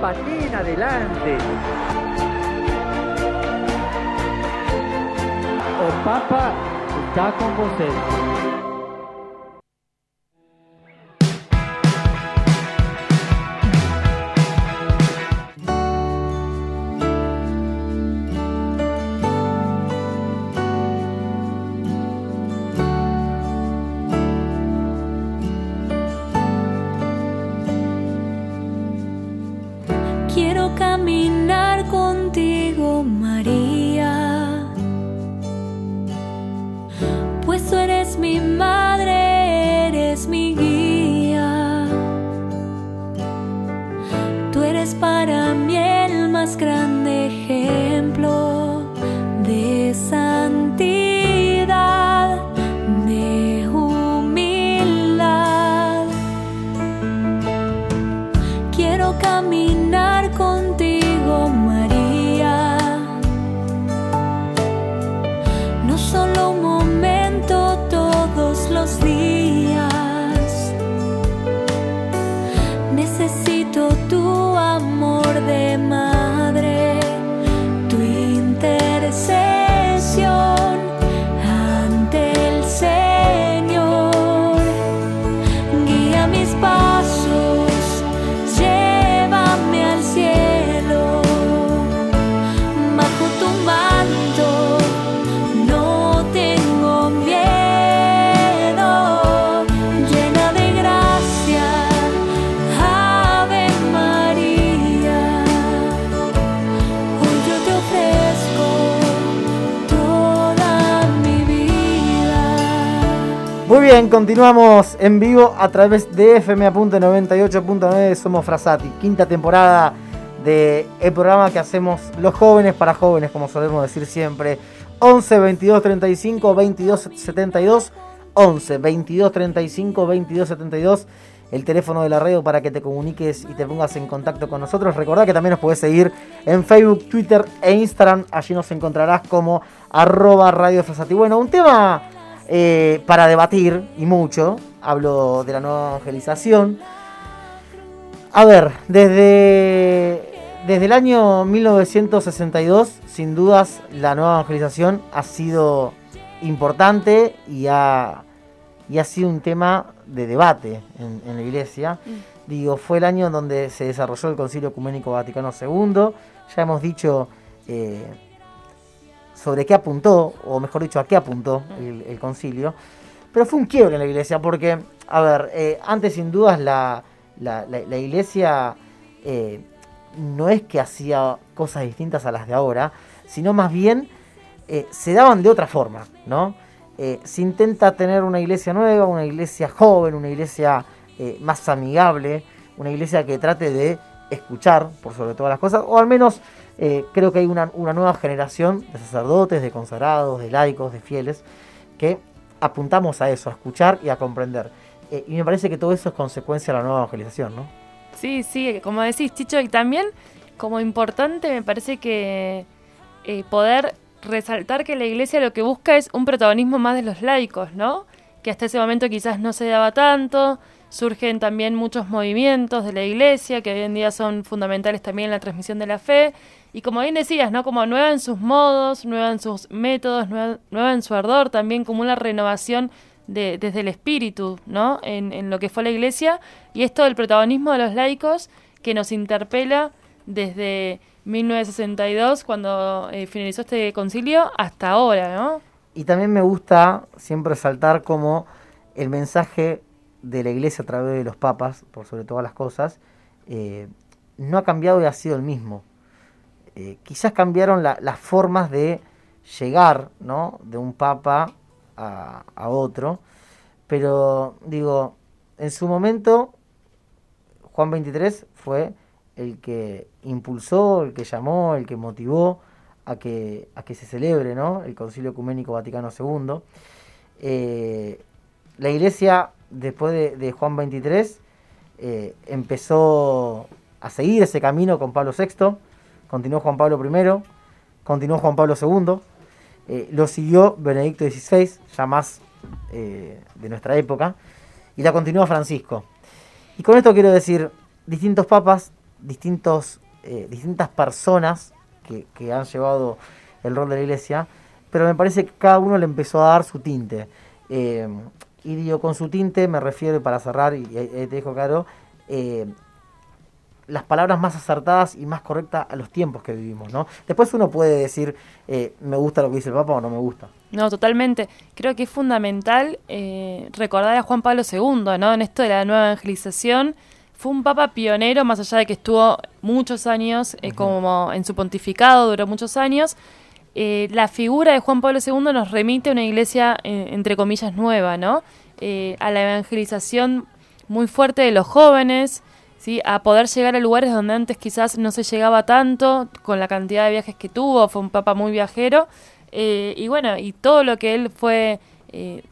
pateen adelante. O Papa está con vosotros. Continuamos en vivo a través de FMA.98.9 Somos Frasati, quinta temporada del programa que hacemos los jóvenes para jóvenes, como solemos decir siempre. 11 22 35 22 72 11 22 35 22 72 el teléfono de la radio para que te comuniques y te pongas en contacto con nosotros. Recordá que también nos puedes seguir en Facebook, Twitter e Instagram. Allí nos encontrarás como arroba Radio Frasati. Bueno, un tema eh, para debatir, y mucho, hablo de la nueva evangelización. A ver, desde, desde el año 1962, sin dudas, la nueva evangelización ha sido importante y ha, y ha sido un tema de debate en, la iglesia. Mm. Digo, fue el año en donde se desarrolló el Concilio Ecuménico Vaticano II. Ya hemos dicho eh, sobre qué apuntó, o mejor dicho, a qué apuntó el, concilio. Pero fue un quiebre en la iglesia, porque, a ver, eh, antes sin dudas la, la, iglesia eh, no es que hacía cosas distintas a las de ahora, sino más bien eh, se daban de otra forma, ¿no? se intenta tener una iglesia nueva, una iglesia joven, una iglesia más amigable, una iglesia que trate de escuchar por sobre todas las cosas, o al menos eh, creo que hay una, nueva generación de sacerdotes, de consagrados, de laicos, de fieles, que apuntamos a eso, a escuchar y a comprender. Eh, y me parece que todo eso es consecuencia de la nueva evangelización, ¿no? Sí, sí, como decís, Chicho, y también como importante me parece que eh, poder resaltar que la iglesia lo que busca es un protagonismo más de los laicos, ¿no? Que hasta ese momento quizás no se daba tanto, surgen también muchos movimientos de la iglesia que hoy en día son fundamentales también en la transmisión de la fe y como bien decías, ¿no? Como nueva en sus modos, nueva en sus métodos, nueva, en su ardor, también como una renovación de, desde el espíritu, ¿no? En, lo que fue la iglesia. Y esto del protagonismo de los laicos que nos interpela desde 1962, cuando eh, finalizó este concilio, hasta ahora, ¿no? Y también me gusta siempre resaltar como el mensaje de la iglesia a través de los papas, por sobre todas las cosas, eh, no ha cambiado y ha sido el mismo. Eh, quizás cambiaron las formas de llegar ¿no? de un papa a, otro, pero digo, en su momento Juan XXIII fue el que impulsó, el que llamó, el que motivó a que, a que se celebre ¿no? el Concilio Ecuménico Vaticano II. Eh, la iglesia, después de, Juan XXIII, eh, empezó a seguir ese camino con Pablo VI, continuó Juan Pablo I, continuó Juan Pablo II, eh, lo siguió Benedicto XVI, ya más eh, de nuestra época, y la continuó Francisco. Y con esto quiero decir, distintos papas, distintos, eh, distintas personas que, han llevado el rol de la iglesia, pero me parece que cada uno le empezó a dar su tinte. y digo, con su tinte me refiero, para cerrar, y, te dejo claro, las palabras más acertadas y más correctas a los tiempos que vivimos, ¿no? Después uno puede decir, eh, me gusta lo que dice el Papa o no me gusta. No, totalmente. Creo que es fundamental eh, recordar a Juan Pablo II, ¿no? En esto de la nueva evangelización. Fue un papa pionero, más allá de que estuvo muchos años, eh, como en su pontificado, duró muchos años. la figura de Juan Pablo II nos remite a una iglesia, entre comillas, nueva, ¿no? a la evangelización muy fuerte de los jóvenes, ¿sí? a poder llegar a lugares donde antes quizás no se llegaba tanto, con la cantidad de viajes que tuvo, fue un papa muy viajero, eh, y bueno, y todo lo que él fue eh,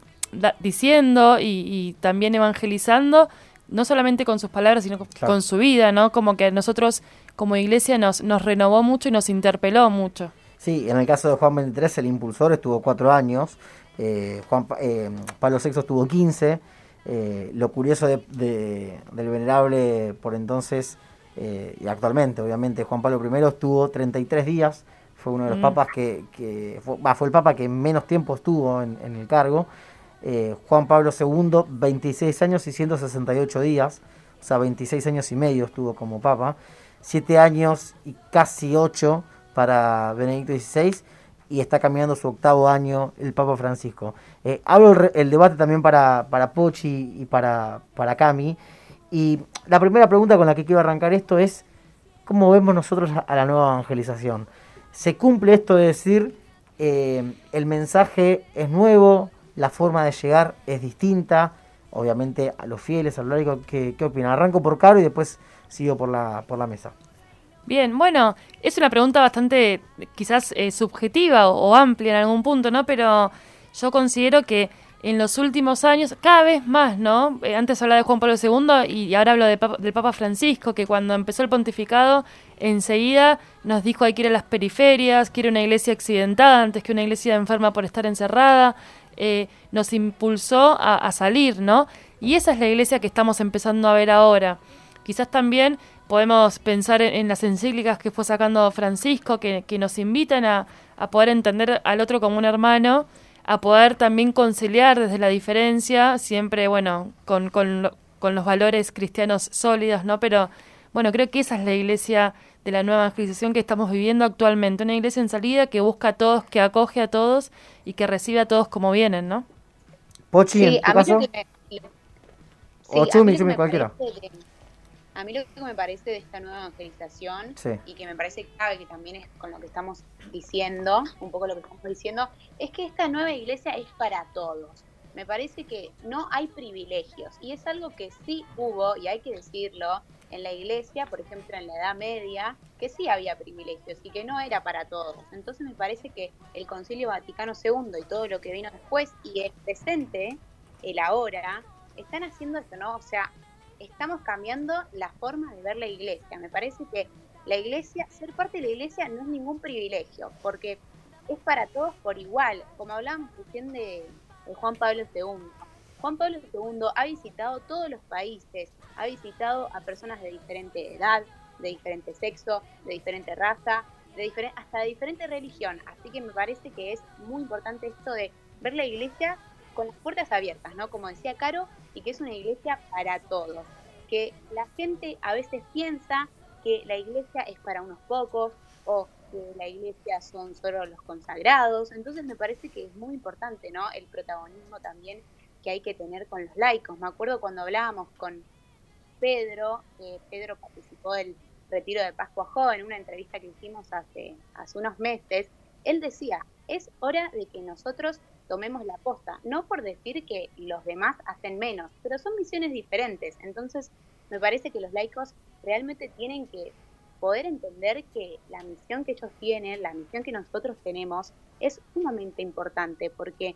diciendo y, también evangelizando, no solamente con sus palabras, sino con su vida, ¿no? Como que nosotros como iglesia nos, nos renovó mucho y nos interpeló mucho. Sí, en el caso de Juan XXIII, el impulsor estuvo cuatro años, eh, Juan, eh, Pablo VI estuvo 15. Eh, lo curioso del venerable por entonces y actualmente, obviamente, Juan Pablo I estuvo 33 días, fue uno de los mm. papas que, fue, el papa que menos tiempo estuvo en, en el cargo. Juan Pablo II, 26 años y 168 días, o sea, 26 años y medio estuvo como papa, 7 años y casi 8 para Benedicto XVI y está caminando su octavo año el Papa Francisco. Eh, hablo el, debate también para, para Pochi y para, para Cami. Y la primera pregunta con la que quiero arrancar esto es, ¿cómo vemos nosotros a la nueva evangelización? ¿Se cumple esto de decir, eh, el mensaje es nuevo, la forma de llegar es distinta? Obviamente a los fieles, a lo largo, ¿qué, qué opinan? Arranco por Caro y después sigo por la, por la mesa. Bien, bueno, es una pregunta bastante quizás eh, subjetiva o, amplia en algún punto, ¿no? Pero yo considero que en los últimos años, cada vez más, ¿no? Eh, antes hablaba de Juan Pablo II y ahora hablo del Papa Francisco, que cuando empezó el pontificado, enseguida nos dijo hay que ir a las periferias, quiere una iglesia accidentada antes que una iglesia enferma por estar encerrada, eh, nos impulsó a, a salir, ¿no? Y esa es la iglesia que estamos empezando a ver ahora. Quizás también podemos pensar en, las encíclicas que fue sacando Francisco, que, nos invitan a, poder entender al otro como un hermano, a poder también conciliar desde la diferencia, siempre, bueno, con, con, con los valores cristianos sólidos, ¿no? Pero, bueno, creo que esa es la iglesia de la nueva evangelización que estamos viviendo actualmente, una iglesia en salida que busca a todos, que acoge a todos y que recibe a todos como vienen, ¿no? Pochi, ¿en tu caso? o Chumi, Chumi, cualquiera. A mí lo que me parece de esta nueva evangelización y que me parece clave, que también es con lo que estamos diciendo, un poco lo que estamos diciendo, es que esta nueva iglesia es para todos. Me parece que no hay privilegios y es algo que sí hubo, y hay que decirlo, en la iglesia, por ejemplo en la Edad Media, que sí había privilegios y que no era para todos. Entonces me parece que el Concilio Vaticano II y todo lo que vino después y el presente, el ahora, están haciendo esto, ¿no? O sea, estamos cambiando la forma de ver la iglesia. Me parece que la iglesia, ser parte de la iglesia no es ningún privilegio, porque es para todos por igual. Como hablábamos recién de, Juan Pablo II. Juan Pablo II ha visitado todos los países, ha visitado a personas de diferente edad, de diferente sexo, de diferente raza, de hasta de diferente religión. Así que me parece que es muy importante esto de ver la iglesia con las puertas abiertas, ¿no? Como decía Caro, y que es una iglesia para todos. Que la gente a veces piensa que la iglesia es para unos pocos o que la iglesia son solo los consagrados. Entonces me parece que es muy importante, ¿no? El protagonismo también que hay que tener con los laicos. Me acuerdo cuando hablábamos con Pedro, que Pedro participó del retiro de Pascua Joven, una entrevista que hicimos hace, hace unos meses, él decía, es hora de que nosotros tomemos la posta, no por decir que los demás hacen menos, pero son misiones diferentes. Entonces, me parece que los laicos realmente tienen que poder entender que la misión que ellos tienen, la misión que nosotros tenemos, es sumamente importante, porque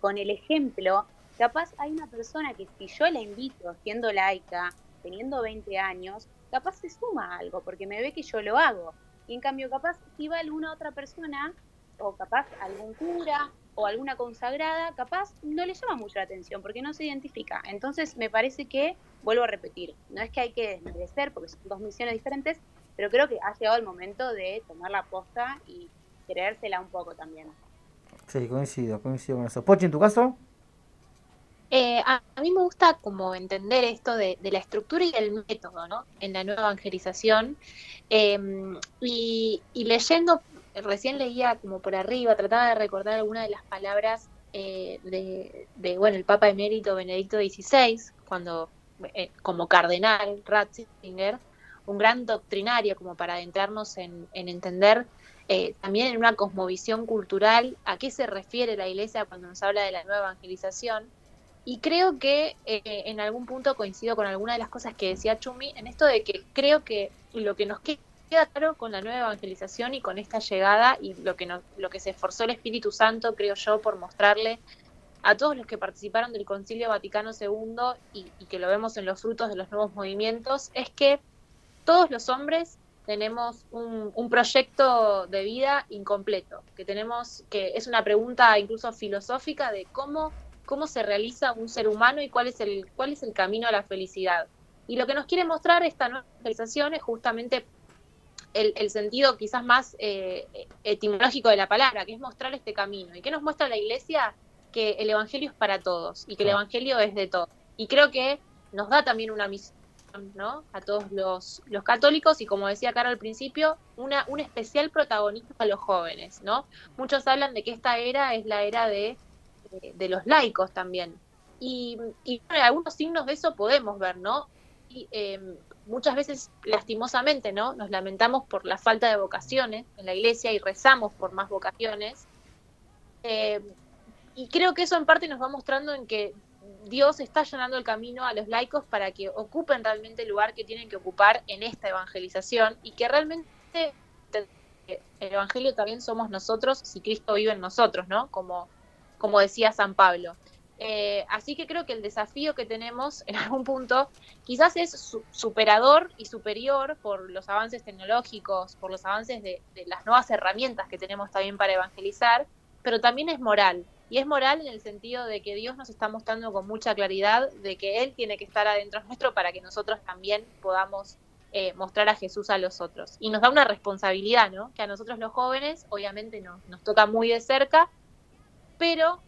con el ejemplo, capaz hay una persona que si yo la invito siendo laica, teniendo 20 años, capaz se suma algo, porque me ve que yo lo hago. Y en cambio, capaz si va alguna otra persona, o capaz algún cura, o alguna consagrada, capaz no le llama mucho la atención porque no se identifica. Entonces me parece que, vuelvo a repetir, no es que hay que desmerecer porque son dos misiones diferentes, pero creo que ha llegado el momento de tomar la posta y creérsela un poco también. Sí, coincido, coincido con eso. Pochi, ¿en tu caso? Eh, a, mí me gusta como entender esto de, la estructura y el método, ¿no? En la nueva evangelización. Em, y, y, leyendo recién leía como por arriba, trataba de recordar algunas de las palabras eh, de, bueno, el Papa emérito Benedicto XVI, cuando eh, como cardenal Ratzinger, un gran doctrinario como para adentrarnos en, entender eh, también en una cosmovisión cultural a qué se refiere la Iglesia cuando nos habla de la nueva evangelización. Y creo que en algún punto coincido con alguna de las cosas que decía Chumi, en esto de que creo que lo que nos queda queda claro con la nueva evangelización y con esta llegada y lo que, lo que se esforzó el Espíritu Santo, creo yo, por mostrarle a todos los que participaron del Concilio Vaticano II y, que lo vemos en los frutos de los nuevos movimientos, es que todos los hombres tenemos un, proyecto de vida incompleto, que tenemos, que es una pregunta incluso filosófica de cómo, cómo se realiza un ser humano y cuál es el, cuál es el camino a la felicidad. Y lo que nos quiere mostrar esta nueva realización es justamente el, el sentido quizás más eh, etimológico de la palabra, que es mostrar este camino. ¿Y qué nos muestra la iglesia? Que el Evangelio es para todos y que el Evangelio es de todos. Y creo que nos da también una misión ¿no? a todos los, los católicos y como decía Cara al principio, una, un especial protagonismo a los jóvenes. ¿no? Muchos hablan de que esta era es la era de, de, los laicos también. Y, y algunos signos de eso podemos ver, ¿no? Y, em, muchas veces lastimosamente, ¿no? Nos lamentamos por la falta de vocaciones en la iglesia y rezamos por más vocaciones. Eh, y creo que eso en parte nos va mostrando en que Dios está llenando el camino a los laicos para que ocupen realmente el lugar que tienen que ocupar en esta evangelización y que realmente el evangelio también somos nosotros si Cristo vive en nosotros, ¿no? Como, como decía San Pablo. Eh, así que creo que el desafío que tenemos en algún punto quizás es superador y superior por los avances tecnológicos, por los avances de, las nuevas herramientas que tenemos también para evangelizar, pero también es moral. Y es moral en el sentido de que Dios nos está mostrando con mucha claridad de que Él tiene que estar adentro nuestro para que nosotros también podamos eh, mostrar a Jesús a los otros. Y nos da una responsabilidad, ¿no? Que a nosotros los jóvenes obviamente no, nos toca muy de cerca, pero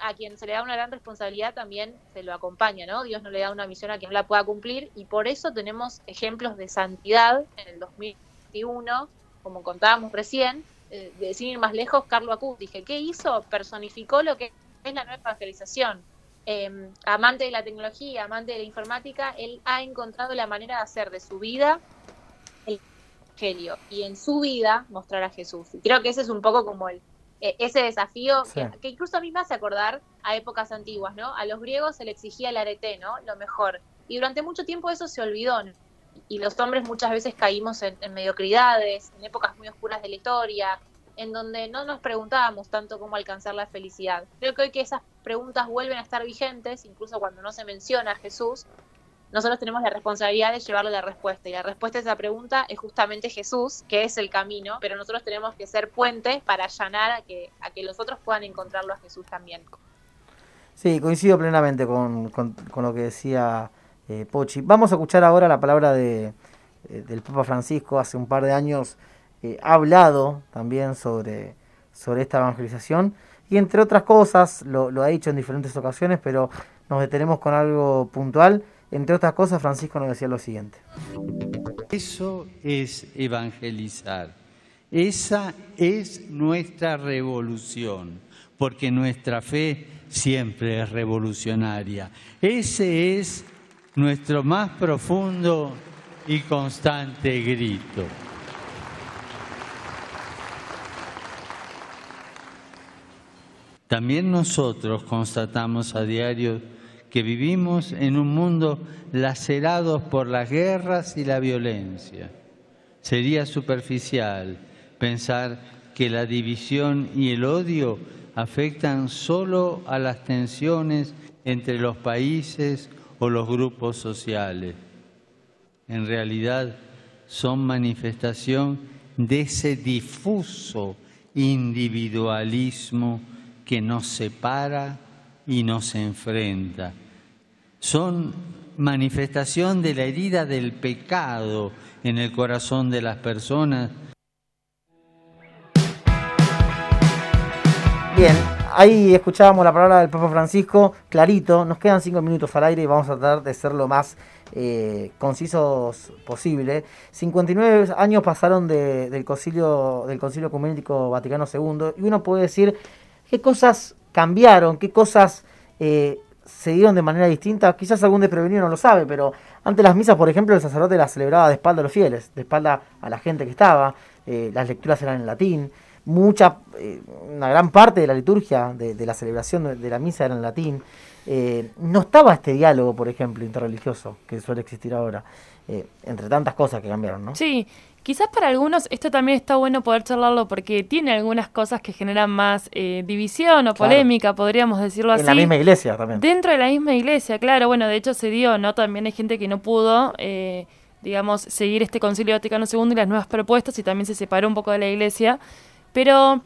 a quien se le da una gran responsabilidad también se lo acompaña, ¿no? Dios no le da una misión a quien no la pueda cumplir y por eso tenemos ejemplos de santidad en el 2021, como contábamos recién, eh, sin ir más lejos, Carlos dije, ¿qué hizo? Personificó lo que es la nueva evangelización. Em, amante de la tecnología, amante de la informática, él ha encontrado la manera de hacer de su vida el evangelio y en su vida mostrar a Jesús. Y creo que ese es un poco como el, ese desafío que, incluso a mí me hace acordar a épocas antiguas, ¿no? A los griegos se le exigía el arete, ¿no? Lo mejor. Y durante mucho tiempo eso se olvidó. Y los hombres muchas veces caímos en, mediocridades, en épocas muy oscuras de la historia, en donde no nos preguntábamos tanto cómo alcanzar la felicidad. Creo que hoy que esas preguntas vuelven a estar vigentes, incluso cuando no se menciona a Jesús, nosotros tenemos la responsabilidad de llevarle la respuesta. Y la respuesta a esa pregunta es justamente Jesús, que es el camino, pero nosotros tenemos que ser puentes para allanar a que, a que los otros puedan encontrarlo a Jesús también. Sí, coincido plenamente con, lo que decía eh, Pochi. Vamos a escuchar ahora la palabra de, eh, del Papa Francisco. Hace un par de años eh, ha hablado también sobre, sobre esta evangelización y entre otras cosas, lo, lo ha dicho en diferentes ocasiones, pero nos detenemos con algo puntual entre otras cosas, Francisco nos decía lo siguiente. Eso es evangelizar. Esa es nuestra revolución, porque nuestra fe siempre es revolucionaria. Ese es nuestro más profundo y constante grito. También nosotros constatamos a diario que vivimos en un mundo lacerado por las guerras y la violencia. Sería superficial pensar que la división y el odio afectan solo a las tensiones entre los países o los grupos sociales. En realidad son manifestación de ese difuso individualismo que nos separa y nos enfrenta son manifestación de la herida del pecado en el corazón de las personas. Bien, ahí escuchábamos la palabra del Papa Francisco, clarito, nos quedan cinco minutos al aire y vamos a tratar de ser lo más eh, concisos posible. 59 años pasaron del, concilio, del Concilio Ecuménico Vaticano II y uno puede decir qué cosas cambiaron, qué cosas eh, se dieron de manera distinta. Quizás algún desprevenido no lo sabe, pero antes las misas, por ejemplo, el sacerdote las celebraba de espalda a los fieles, de espalda a la gente que estaba. Eh, las lecturas eran en latín. Mucha, eh, una gran parte de la liturgia, de, la celebración de, la misa era en latín. Eh, no estaba este diálogo, por ejemplo, interreligioso que suele existir ahora, entre tantas cosas que cambiaron, ¿no? Sí, Quizás para algunos esto también está bueno poder charlarlo porque tiene algunas cosas que generan más eh, división o polémica, podríamos decirlo así. En la misma iglesia también. Dentro de la misma iglesia, claro. Bueno, de hecho se dio, ¿no? También hay gente que no pudo eh, digamos, seguir este concilio Vaticano II y las nuevas propuestas y también se separó un poco de la iglesia. Pero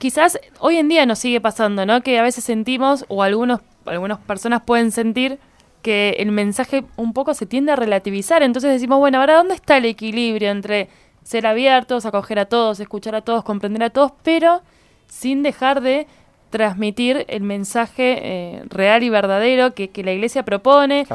quizás hoy en día nos sigue pasando, ¿no? Que a veces sentimos, o algunos, algunas personas pueden sentir, que el mensaje un poco se tiende a relativizar. Entonces decimos, bueno, ahora, ¿dónde está el equilibrio entre ser abiertos, acoger a todos, escuchar a todos, comprender a todos, pero sin dejar de transmitir el mensaje eh, real y verdadero que, la iglesia propone?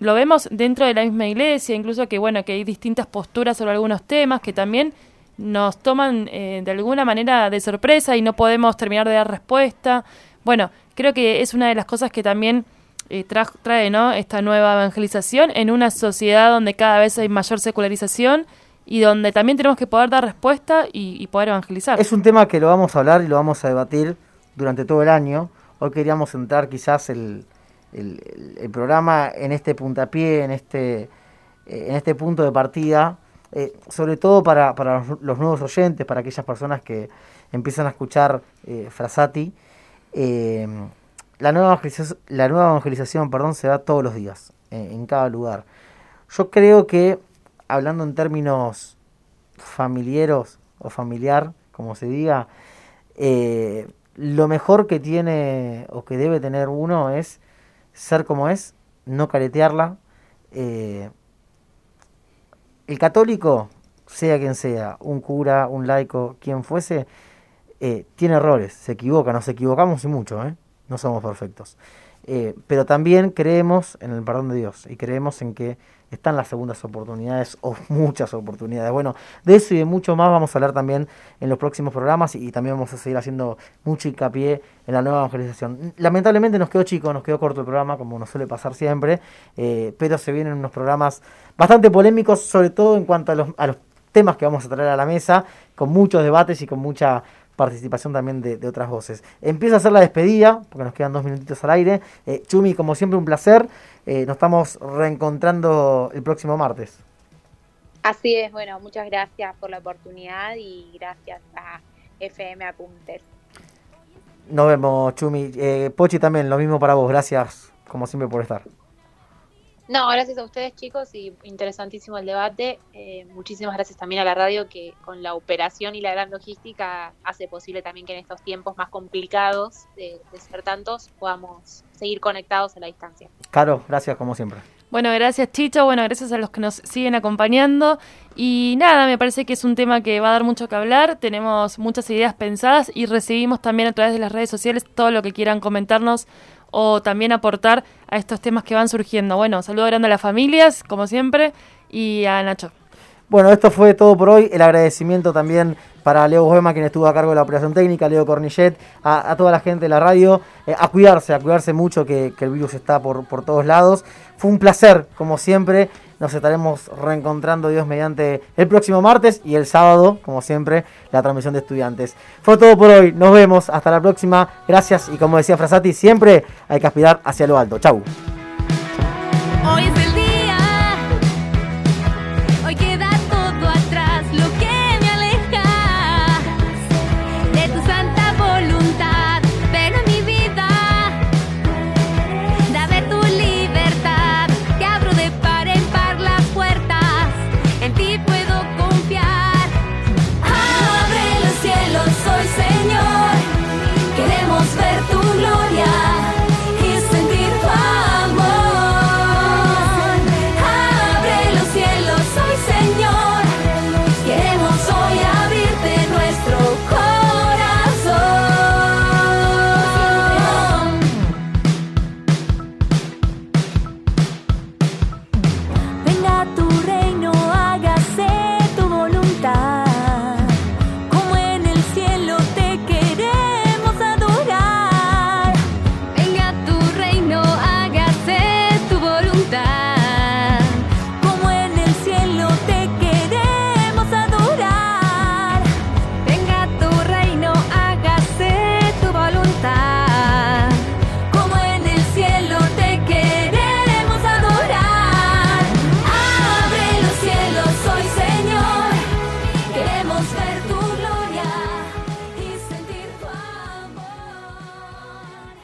Lo vemos dentro de la misma iglesia, incluso que, bueno, que hay distintas posturas sobre algunos temas que también nos toman eh, de alguna manera de sorpresa y no podemos terminar de dar respuesta. Bueno, creo que es una de las cosas que también eh, trae ¿no? esta nueva evangelización en una sociedad donde cada vez hay mayor secularización y donde también tenemos que poder dar respuesta y, poder evangelizar. Es un tema que lo vamos a hablar y lo vamos a debatir durante todo el año. Hoy queríamos centrar quizás el, el, programa en este puntapié, en este, eh, en este punto de partida eh, sobre todo para, para, los nuevos oyentes, para aquellas personas que empiezan a escuchar eh, Frasati, eh, la, nueva evangelización, la nueva evangelización perdón, se da todos los días, en cada lugar. Yo creo que, hablando en términos familiares o familiar, como se diga, lo mejor que tiene o que debe tener uno es ser como es, no caretearla, el católico, sea quien sea, un cura, un laico, quien fuese, eh, tiene errores, se equivoca, nos equivocamos y mucho, ¿eh? no somos perfectos. Eh, pero también creemos en el perdón de Dios y creemos en que están las segundas oportunidades o muchas oportunidades. Bueno, de eso y de mucho más vamos a hablar también en los próximos programas y, también vamos a seguir haciendo mucho hincapié en la nueva evangelización. Lamentablemente nos quedó chico, nos quedó corto el programa, como nos suele pasar siempre, eh, pero se vienen unos programas bastante polémicos, sobre todo en cuanto a los, a los temas que vamos a traer a la mesa, con muchos debates y con mucha participación también de, otras voces. Empieza a hacer la despedida, porque nos quedan dos minutitos al aire. Eh, Chumi, como siempre, un placer. Eh, nos estamos reencontrando el próximo martes. Así es, bueno, muchas gracias por la oportunidad y gracias a FM Apuntes. Nos vemos, Chumi. Eh, Pochi también, lo mismo para vos. Gracias, como siempre, por estar. No, gracias a ustedes chicos y interesantísimo el debate. Eh, muchísimas gracias también a la radio que con la operación y la gran logística hace posible también que en estos tiempos más complicados de, ser tantos podamos seguir conectados a la distancia. Caro, gracias como siempre. Bueno, gracias Chicho, bueno, gracias a los que nos siguen acompañando y nada, me parece que es un tema que va a dar mucho que hablar, tenemos muchas ideas pensadas y recibimos también a través de las redes sociales todo lo que quieran comentarnos o también aportar a estos temas que van surgiendo. Bueno, saludo grande a las familias, como siempre, y a Nacho. Bueno, esto fue todo por hoy. El agradecimiento también para Leo Gema, quien estuvo a cargo de la operación técnica, Leo Cornillet, a, toda la gente de la radio, eh, a cuidarse, a cuidarse mucho que, el virus está por, por todos lados. Fue un placer, como siempre. Nos estaremos reencontrando Dios mediante el próximo martes y el sábado, como siempre, la transmisión de estudiantes. Fue todo por hoy. Nos vemos. Hasta la próxima. Gracias. Y como decía Frasati, siempre hay que aspirar hacia lo alto. Chau.